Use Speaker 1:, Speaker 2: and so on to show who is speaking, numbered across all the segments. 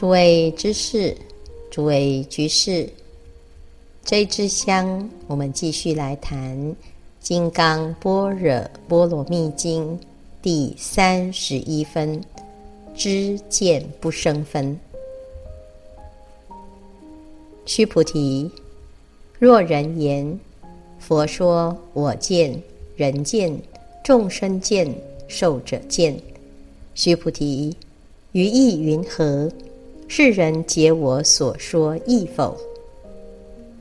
Speaker 1: 诸位知识，诸位居士，这一支香，我们继续来谈《金刚般若波罗蜜经》第三十一分：知见不生分。须菩提，若人言，佛说我见、人见、众生见、寿者见。须菩提，于意云何？世人解我所说义否？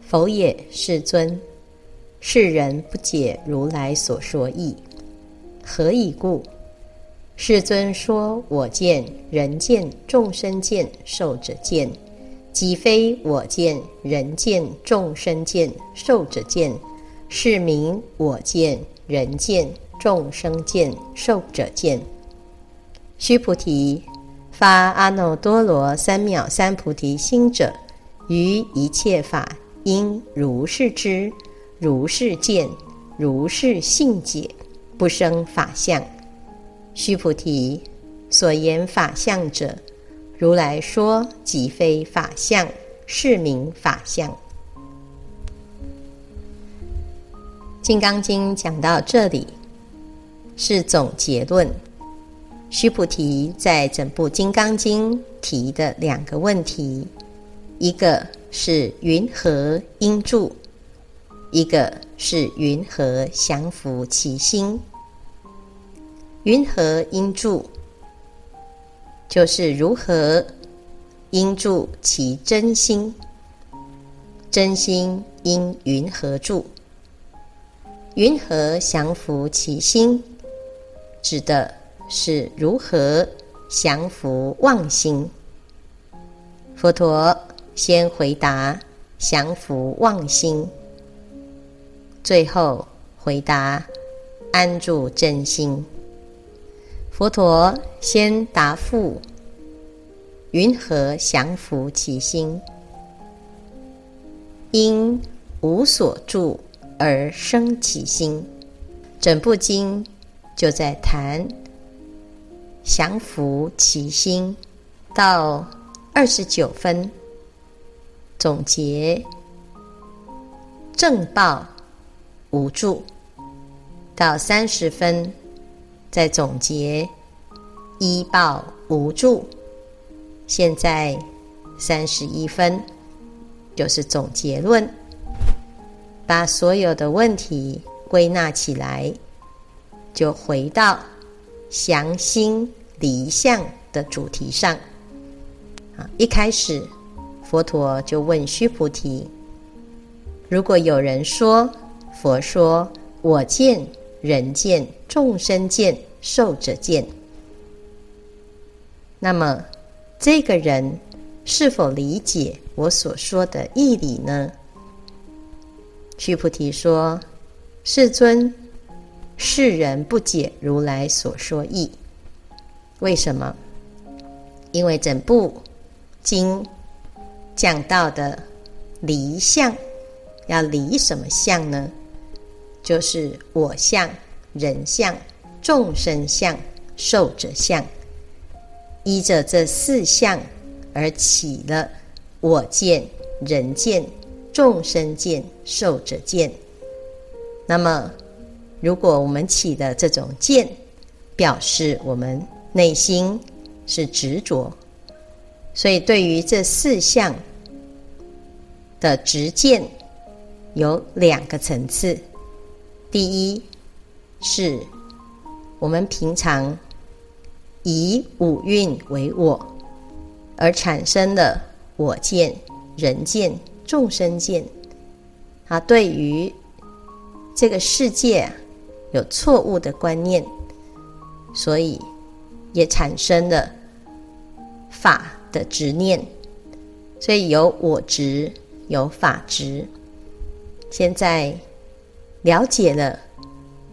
Speaker 1: 否也，世尊。世人不解如来所说义，何以故？世尊说我见、人见、众生见、寿者见，即非我见、人见、众生见、寿者见，是名我见、人见、众生见、寿者见。须菩提。发阿耨多罗三藐三菩提心者，于一切法应如是知，如是见，如是信解，不生法相。须菩提，所言法相者，如来说即非法相，是名法相。《金刚经》讲到这里，是总结论。须菩提在整部《金刚经》提的两个问题，一个是云何应住，一个是云何降伏其心。云何应住，就是如何应住其真心，真心应云何住？云何降伏其心，指的。是如何降伏妄心？佛陀先回答降伏妄心，最后回答安住真心。佛陀先答复：云何降伏其心？因无所住而生其心。整部经就在谈。降伏其心，到二十九分总结正报无助，到三十分再总结依报无助。现在三十一分就是总结论，把所有的问题归纳起来，就回到降心。离相的主题上，啊，一开始佛陀就问须菩提：如果有人说佛说我见、人见、众生见、寿者见，那么这个人是否理解我所说的义理呢？须菩提说：世尊，世人不解如来所说义。为什么？因为整部经讲到的离相，要离什么相呢？就是我相、人相、众生相、寿者相，依着这四相而起了我见、人见、众生见、寿者见。那么，如果我们起的这种见，表示我们。内心是执着，所以对于这四项的执见有两个层次。第一是我们平常以五蕴为我，而产生了我见、人见、众生见，啊，对于这个世界有错误的观念，所以。也产生了法的执念，所以有我执，有法执。现在了解了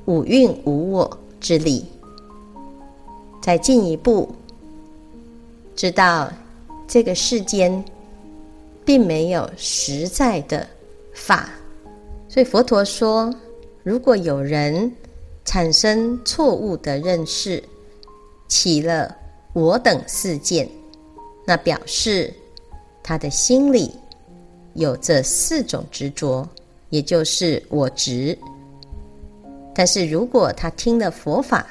Speaker 1: 五蕴无我之理，再进一步知道这个世间并没有实在的法，所以佛陀说，如果有人产生错误的认识，起了我等四见，那表示他的心里有这四种执着，也就是我执。但是如果他听了佛法，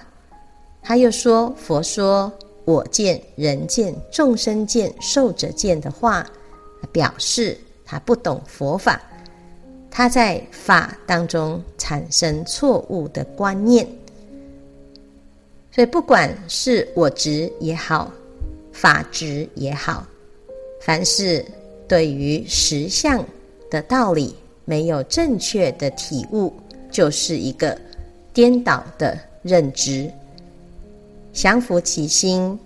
Speaker 1: 他又说佛说我见、人见、众生见、寿者见的话，表示他不懂佛法，他在法当中产生错误的观念。所以，不管是我执也好，法执也好，凡是对于实相的道理没有正确的体悟，就是一个颠倒的认知。降服其心，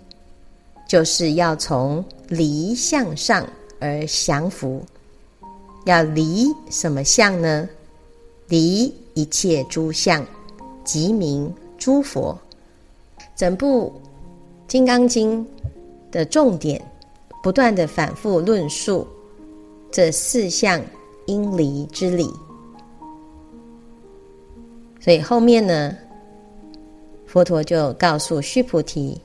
Speaker 1: 就是要从离相上而降服。要离什么相呢？离一切诸相，即名诸佛。整部《金刚经》的重点，不断地反复论述这四项应离之理。所以后面呢，佛陀就告诉须菩提：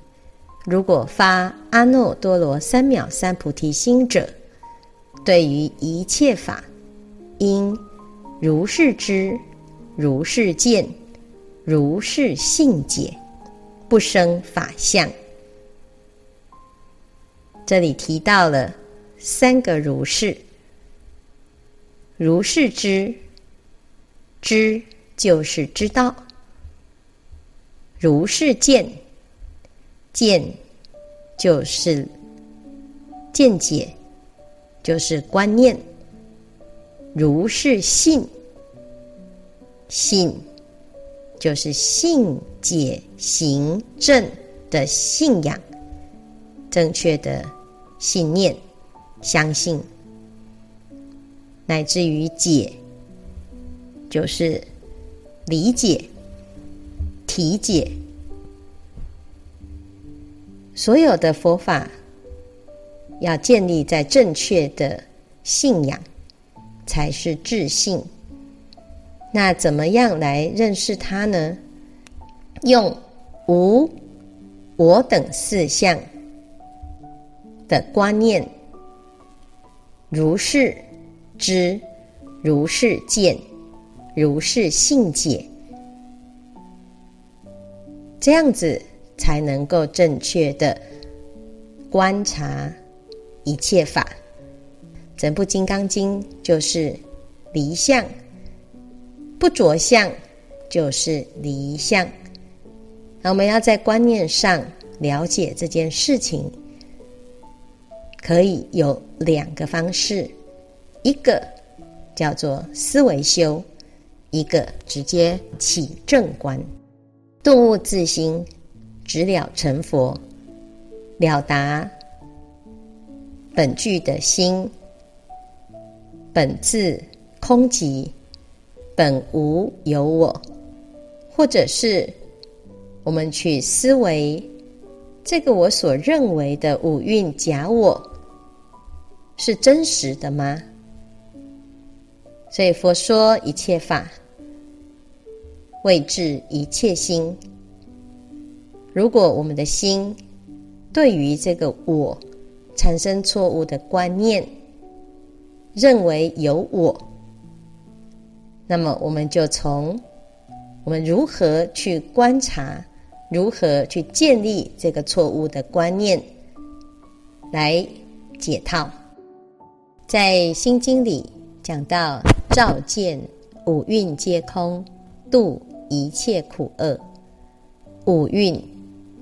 Speaker 1: 如果发阿耨多罗三藐三菩提心者，对于一切法，应如是知，如是见，如是信解，不生法相。这里提到了三个如是：如是知，知就是知道。如是见，见就是见解，就是观念；如是信，信就是信解行正的信仰，正确的信念，相信，乃至于解，就是理解。体解所有的佛法，要建立在正确的信仰，才是自信。那怎么样来认识它呢？用无我等四相的观念，如是知，如是见，如是信解。这样子才能够正确的观察一切法。整部《金刚经》就是离相，不着相就是离相。那我们要在观念上了解这件事情，可以有两个方式：一个叫做思维修，一个直接起正观。顿悟自心，直了成佛，了达本具的心，本自空寂，本无有我，或者是我们去思维这个我所认为的五蕴假我是真实的吗？所以佛说一切法。谓治一切心。如果我们的心对于这个我产生错误的观念，认为有我，那么我们就从我们如何去观察，如何去建立这个错误的观念来解套。在《心经》里讲到，照见五蕴皆空，度。一切苦厄，五蕴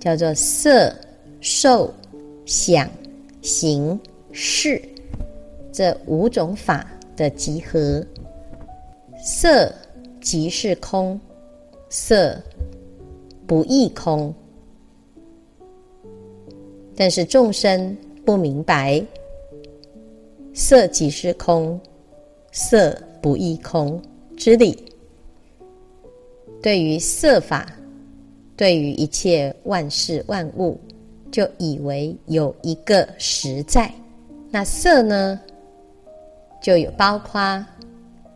Speaker 1: 叫做色、受、想、行、识，这五种法的集合。色即是空，色不异空，但是众生不明白，色即是空，色不异空之理。对于色法，对于一切万事万物，就以为有一个实在。那色呢，就有包括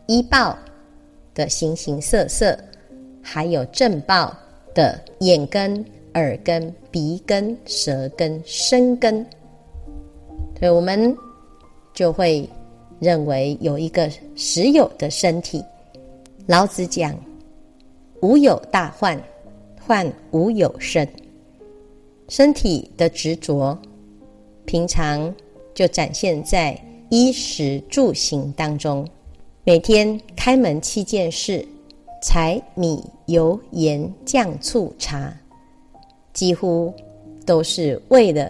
Speaker 1: 依报的形形色色，还有正报的眼根、耳根、鼻根、舌根、身根。所以我们就会认为有一个实有的身体。老子讲：“无有大患，患无有身。”身体的执着，平常就展现在衣食住行当中。每天开门七件事：柴米油盐酱醋茶，几乎都是为了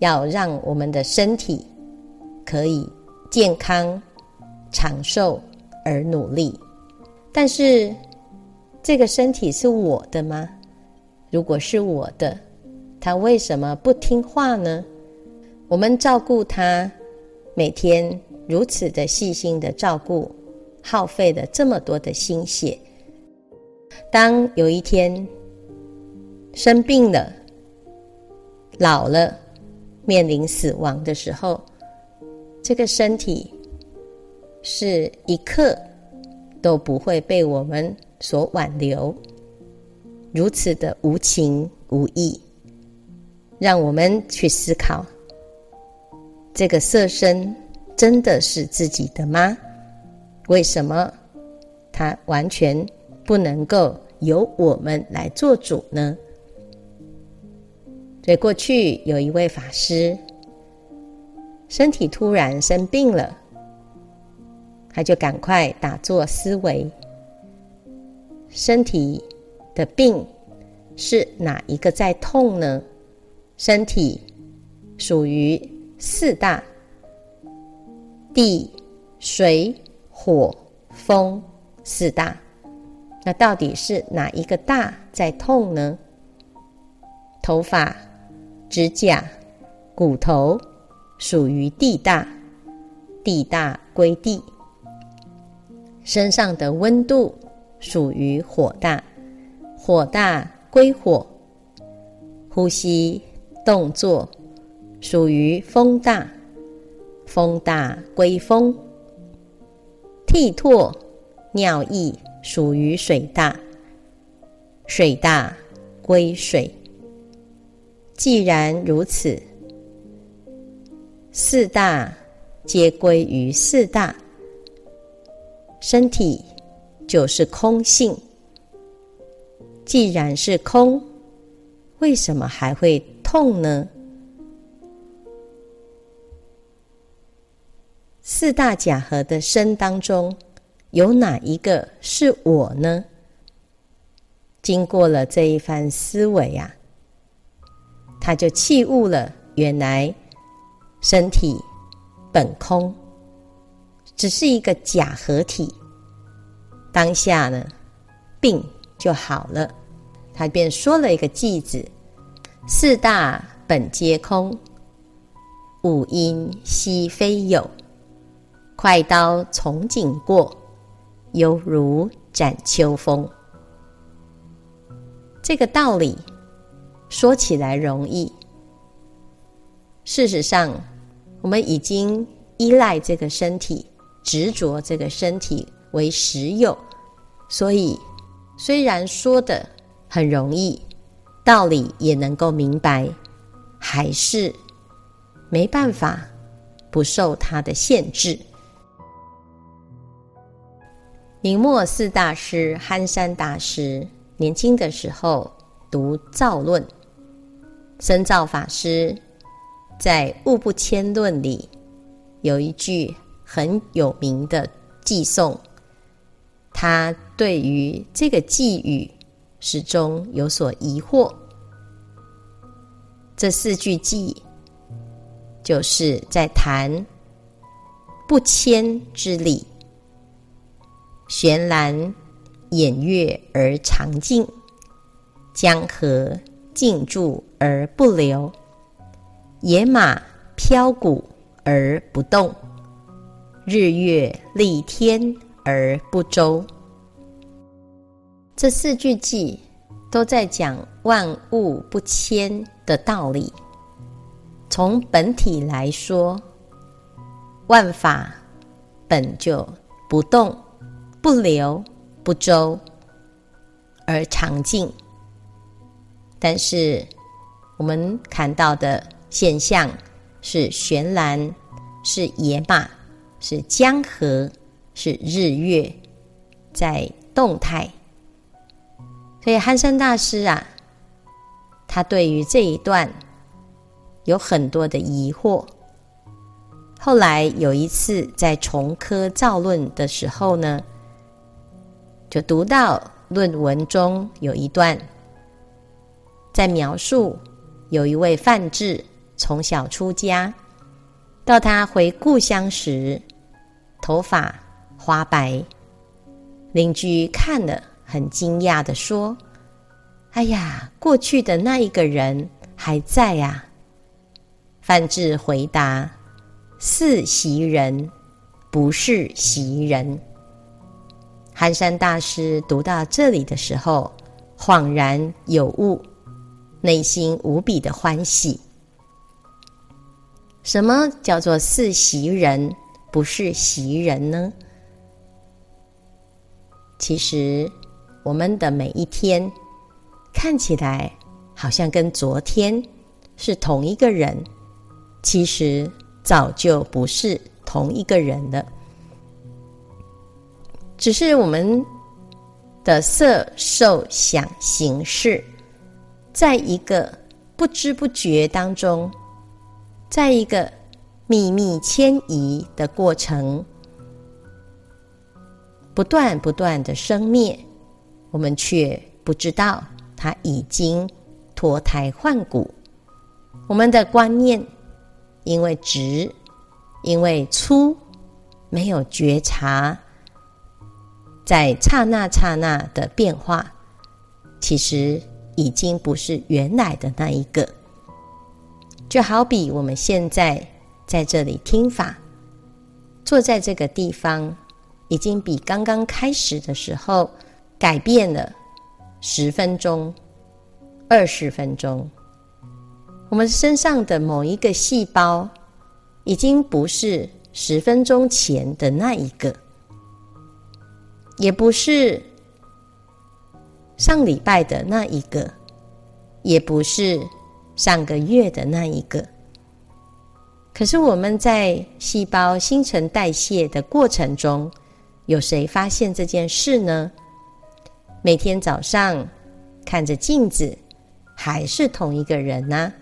Speaker 1: 要让我们的身体可以健康长寿而努力。但是，这个身体是我的吗？如果是我的，它为什么不听话呢？我们照顾它，每天。如此的细心的照顾，耗费了这么多的心血。当有一天生病了、老了、面临死亡的时候，这个身体是一刻都不会被我们所挽留，如此的无情无义，让我们去思考这个色身。真的是自己的吗？为什么他完全不能够由我们来做主呢？所以过去有一位法师，身体突然生病了，他就赶快打坐思维，身体的病是哪一个在痛呢？身体属于四大。地、水、火、风四大，那到底是哪一个大在痛呢？头发、指甲、骨头属于地大，地大归地；身上的温度属于火大，火大归火；呼吸动作属于风大。风大归风，涕唾尿液属于水大，水大归水。既然如此，四大皆归于四大，身体就是空性。既然是空，为什么还会痛呢？四大假合的身当中，有哪一个是我呢？经过了这一番思维啊，他就弃悟了，原来身体本空，只是一个假合体。当下呢，病就好了。他便说了一个句子：“四大本皆空，五阴悉非有。”快刀从颈过，犹如斩秋风。这个道理说起来容易，事实上，我们已经依赖这个身体，执着这个身体为实有，所以虽然说得很容易，道理也能够明白，还是没办法不受它的限制。明末四大师憨山大师年轻的时候读《造论》，深造法师在《物不迁论》里有一句很有名的偈颂，他对于这个偈语始终有所疑惑。这四句偈就是在谈不迁之理。悬栏掩月而长静，江河静注而不流，野马飘鼓而不动，日月丽天而不周。这四句偈都在讲万物不迁的道理。从本体来说，万法本就不动。不流不周而常静，但是我们看到的现象是玄兰，是野马，是江河，是日月在动态。所以憨山大师啊，他对于这一段有很多的疑惑。后来有一次在重科造论的时候呢，就读到论文中有一段，在描述有一位范志从小出家，到他回故乡时，头发花白，邻居看了很惊讶地说：“哎呀，过去的那一个人还在呀。”范志回答。似袭人，不是袭人。寒山大师读到这里的时候，恍然有悟，内心无比的欢喜。什么叫做是袭人，不是袭人呢？其实，我们的每一天看起来好像跟昨天是同一个人，其实。早就不是同一个人了，只是我们的色受想行识，在一个不知不觉当中，在一个秘密迁移的过程，不断不断的生灭，我们却不知道它已经脱胎换骨，我们的观念。因为直，因为粗，没有觉察，在刹那刹那的变化，其实已经不是原来的那一个。就好比我们现在在这里听法，坐在这个地方，已经比刚刚开始的时候改变了十分钟、二十分钟。我们身上的某一个细胞，已经不是十分钟前的那一个，也不是上礼拜的那一个，也不是上个月的那一个。可是我们在细胞新陈代谢的过程中，有谁发现这件事呢？每天早上看着镜子，还是同一个人呢？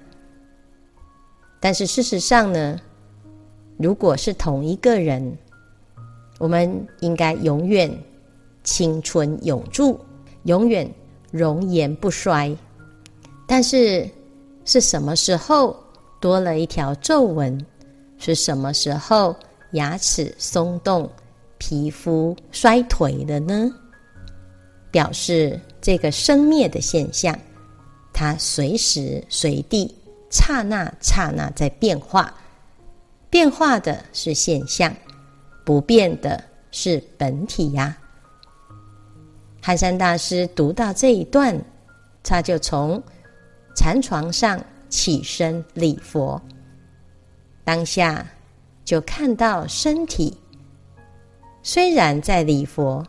Speaker 1: 但是事实上呢，如果是同一个人，我们应该永远青春永驻，永远容颜不衰。但是是什么时候多了一条皱纹？是什么时候牙齿松动、皮肤衰颓了呢？表示这个生灭的现象，它随时随地。刹那刹那在变化，变化的是现象，不变的是本体呀。憨山大师读到这一段，他就从禅床上起身礼佛，当下就看到身体虽然在礼佛，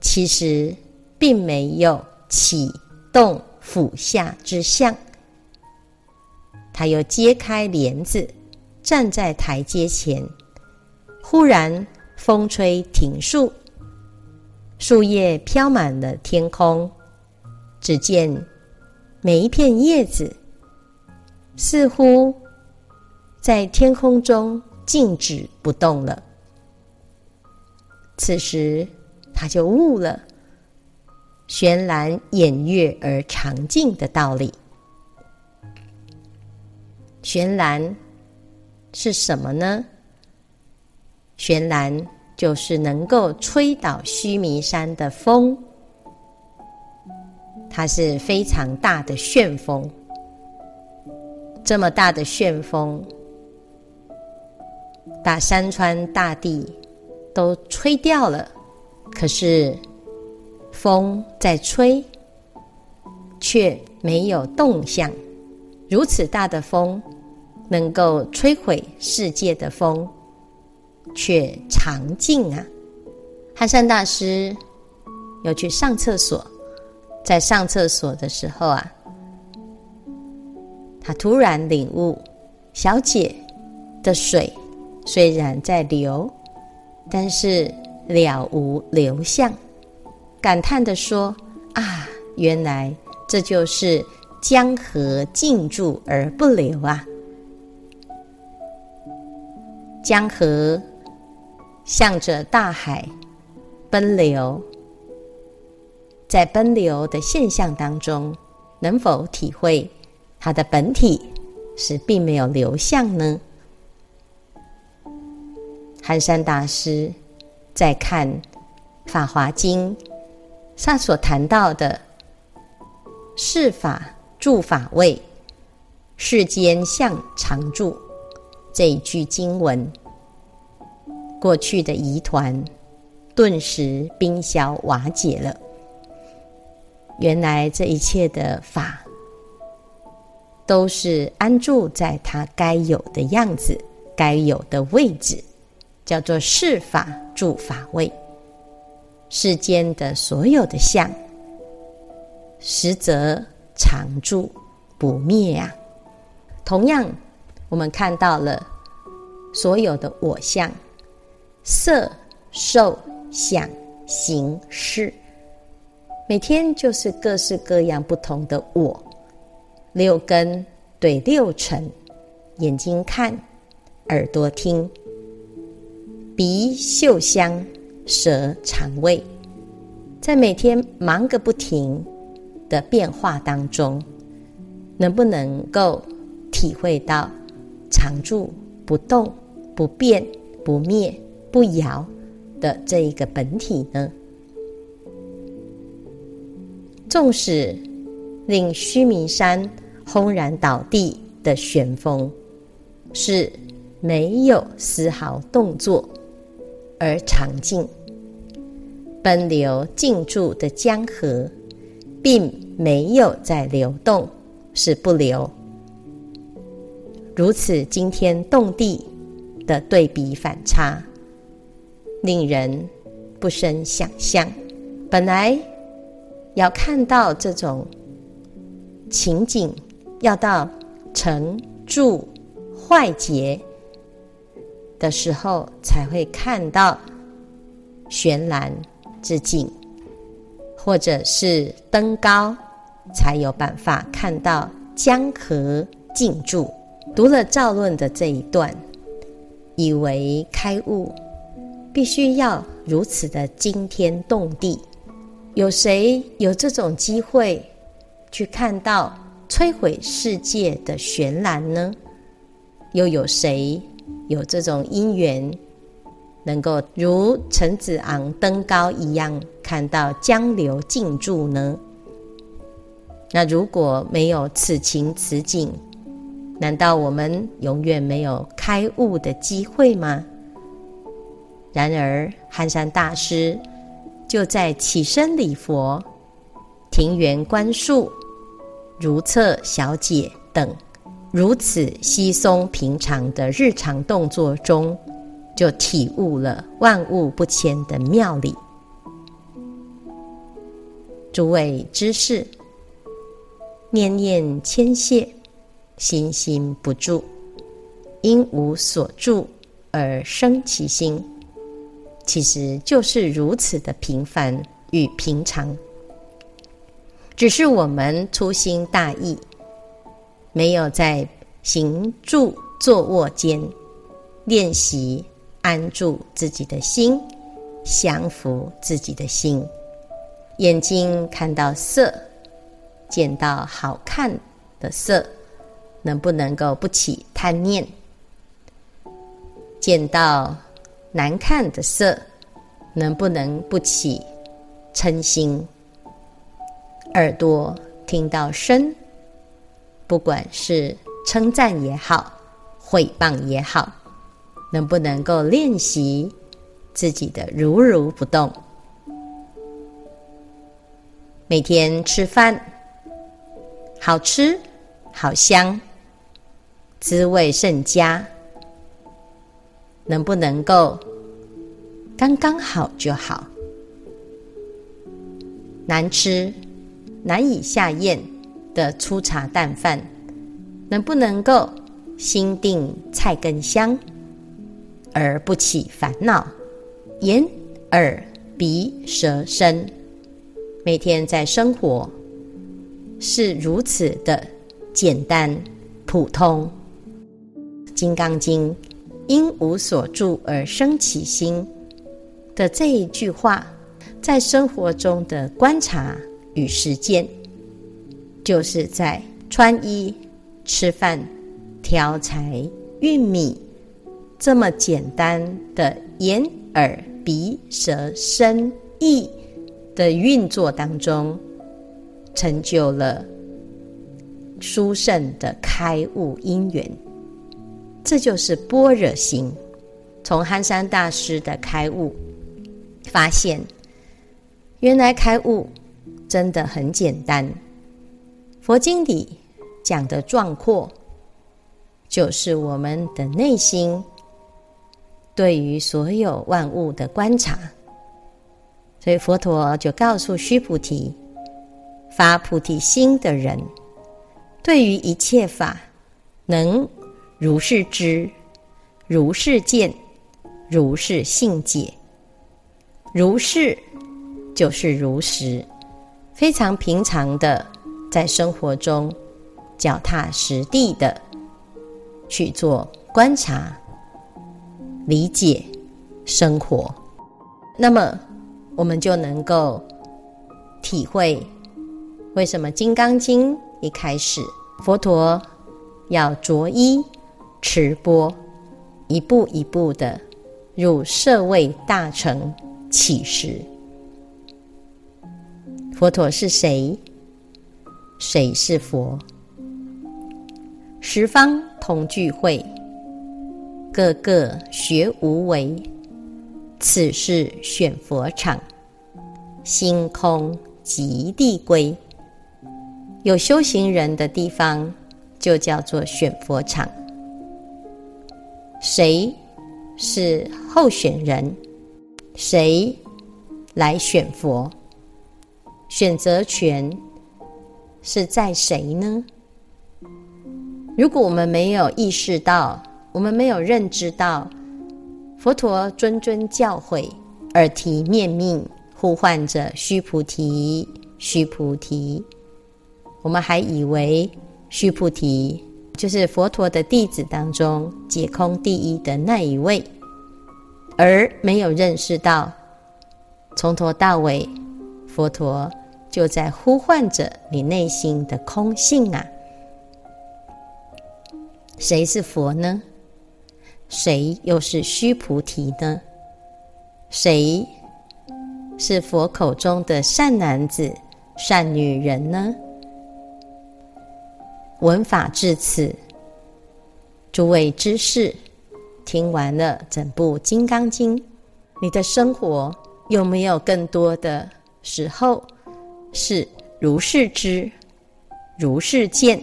Speaker 1: 其实并没有启动俯下之相。他又揭开帘子，站在台阶前。忽然风吹庭树，树叶飘满了天空。只见每一片叶子似乎在天空中静止不动了。此时他就悟了“玄蓝掩月而长静”的道理。玄蓝是什么呢？玄蓝就是能够吹倒须弥山的风，它是非常大的旋风。这么大的旋风，把山川大地都吹掉了，可是风在吹，却没有动向。如此大的风。能够摧毁世界的风，却常静啊！憨山大师要去上厕所，在上厕所的时候啊，他突然领悟：小姐的水虽然在流，但是了无流向，感叹地说：“啊，原来这就是江河静住而不流啊！江河向着大海奔流，在奔流的现象当中，能否体会它的本体？”是并没有流向呢。寒山大师在看《法华经》上所谈到的“世法住法位，世间相常住”这一句经文，过去的疑团顿时冰消瓦解了。原来这一切的法。都是安住在它该有的样子、该有的位置，叫做是法住法位。世间的所有的相，实则常住不灭、啊。同样，我们看到了所有的我相、色、受、想、行、识，每天就是各式各样不同的我。六根对六尘，眼睛看，耳朵听，鼻嗅香，舌尝味，在每天忙个不停的变化当中，能不能够体会到常住不动、不变、不灭、不摇的这一个本体呢？纵使令须弥山。轰然倒地的旋风，是没有丝毫动作而常静；奔流静驻的江河，并没有在流动，是不流。如此惊天动地的对比反差，令人不生想象。本来要看到这种情景。要到成住坏劫的时候，才会看到悬栏之境，或者是登高，才有办法看到江河静住。读了造论的这一段，以为开悟必须要如此的惊天动地，有谁有这种机会去看到？摧毁世界的悬栏呢？又有谁有这种因缘，能够如陈子昂登高一样看到江流静住呢？那如果没有此情此景，难道我们永远没有开悟的机会吗？然而，寒山大师就在起身礼佛、庭园观树。如厕小解等如此稀松平常的日常动作中，就体悟了万物不迁的妙理。诸位知识，念念迁谢，心心不住，因无所住而生其心，其实就是如此的平凡与平常。只是我们粗心大意，没有在行住坐卧间练习安住自己的心，降伏自己的心。眼睛看到色，见到好看的色，能不能够不起贪念？见到难看的色，能不能不起嗔心？耳朵听到声，不管是称赞也好，毁谤也好，能不能够练习自己的如如不动？每天吃饭，好吃、好香，滋味甚佳，能不能够刚刚好就好？难吃。难以下咽的粗茶淡饭，能不能够心定菜根香，而不起烦恼。眼、耳、鼻、舌、身，每天在生活是如此的简单普通。《金刚经》因无所住而生其心的这一句话，在生活中的观察与实践，就是在穿衣、吃饭、挑柴、运米这么简单的眼、耳、鼻、舌、身、意的运作当中，成就了殊胜的开悟因缘。这就是般若心。从憨山大师的开悟，发现原来开悟真的很简单。佛经里讲的壮阔，就是我们的内心对于所有万物的观察。所以佛陀就告诉须菩提，发菩提心的人，对于一切法能。如是知，如是见，如是信解。如是就是如实，非常平常的，在生活中脚踏实地的去做观察、理解生活，那么我们就能够体会为什么《金刚经》一开始佛陀要着衣。持钵，一步一步的入舍卫大乘起时。佛陀是谁？谁是佛？十方同聚会，个个学无为。此是选佛场，心空即地归。有修行人的地方，就叫做选佛场。谁是候选人？谁来选佛？选择权是在谁呢？如果我们没有意识到，我们没有认知到佛陀谆谆教诲，耳提面命呼唤着须菩提，须菩提，我们还以为须菩提。就是佛陀的弟子当中解空第一的那一位，而没有认识到，从头到尾，佛陀就在呼唤着你内心的空性啊！谁是佛呢？谁又是须菩提呢？谁是佛口中的善男子、善女人呢？闻法至此，诸位知识，听完了整部《金刚经》，你的生活有没有更多的时候是如是知、如是见、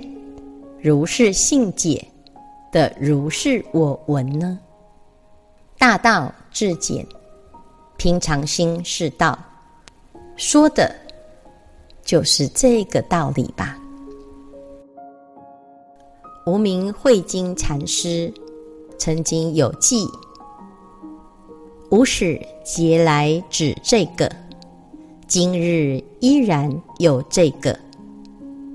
Speaker 1: 如是信解的如是我闻呢？大道至简，平常心是道，说的就是这个道理吧。无名慧经禅师曾经有记：无始劫来指这个，今日依然有这个，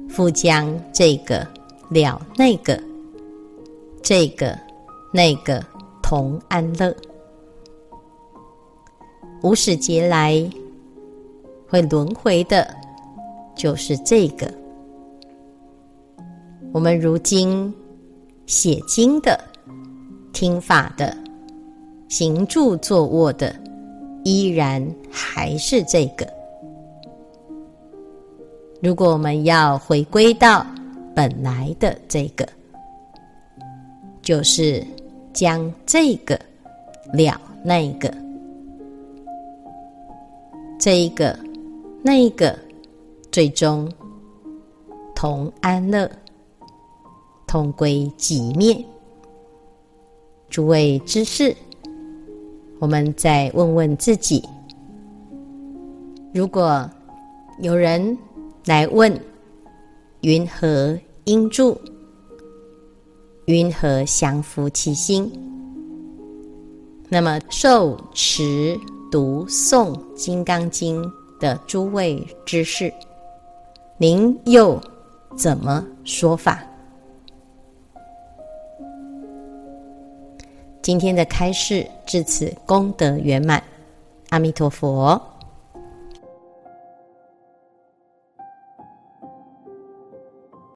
Speaker 1: 复将这个了那个，这个那个同安乐。无始劫来会轮回的，就是这个。我们如今写经的、听法的、行住坐卧的，依然还是这个。如果我们要回归到本来的这个，就是将这个了那个，这一个那一个，最终同安乐。同归寂灭。诸位知事，我们再问问自己：如果有人来问“云何应住？云何降伏其心？那么受持读诵《金刚经》的诸位知事，您又怎么说法？今天的开示至此功德圆满，阿弥陀佛。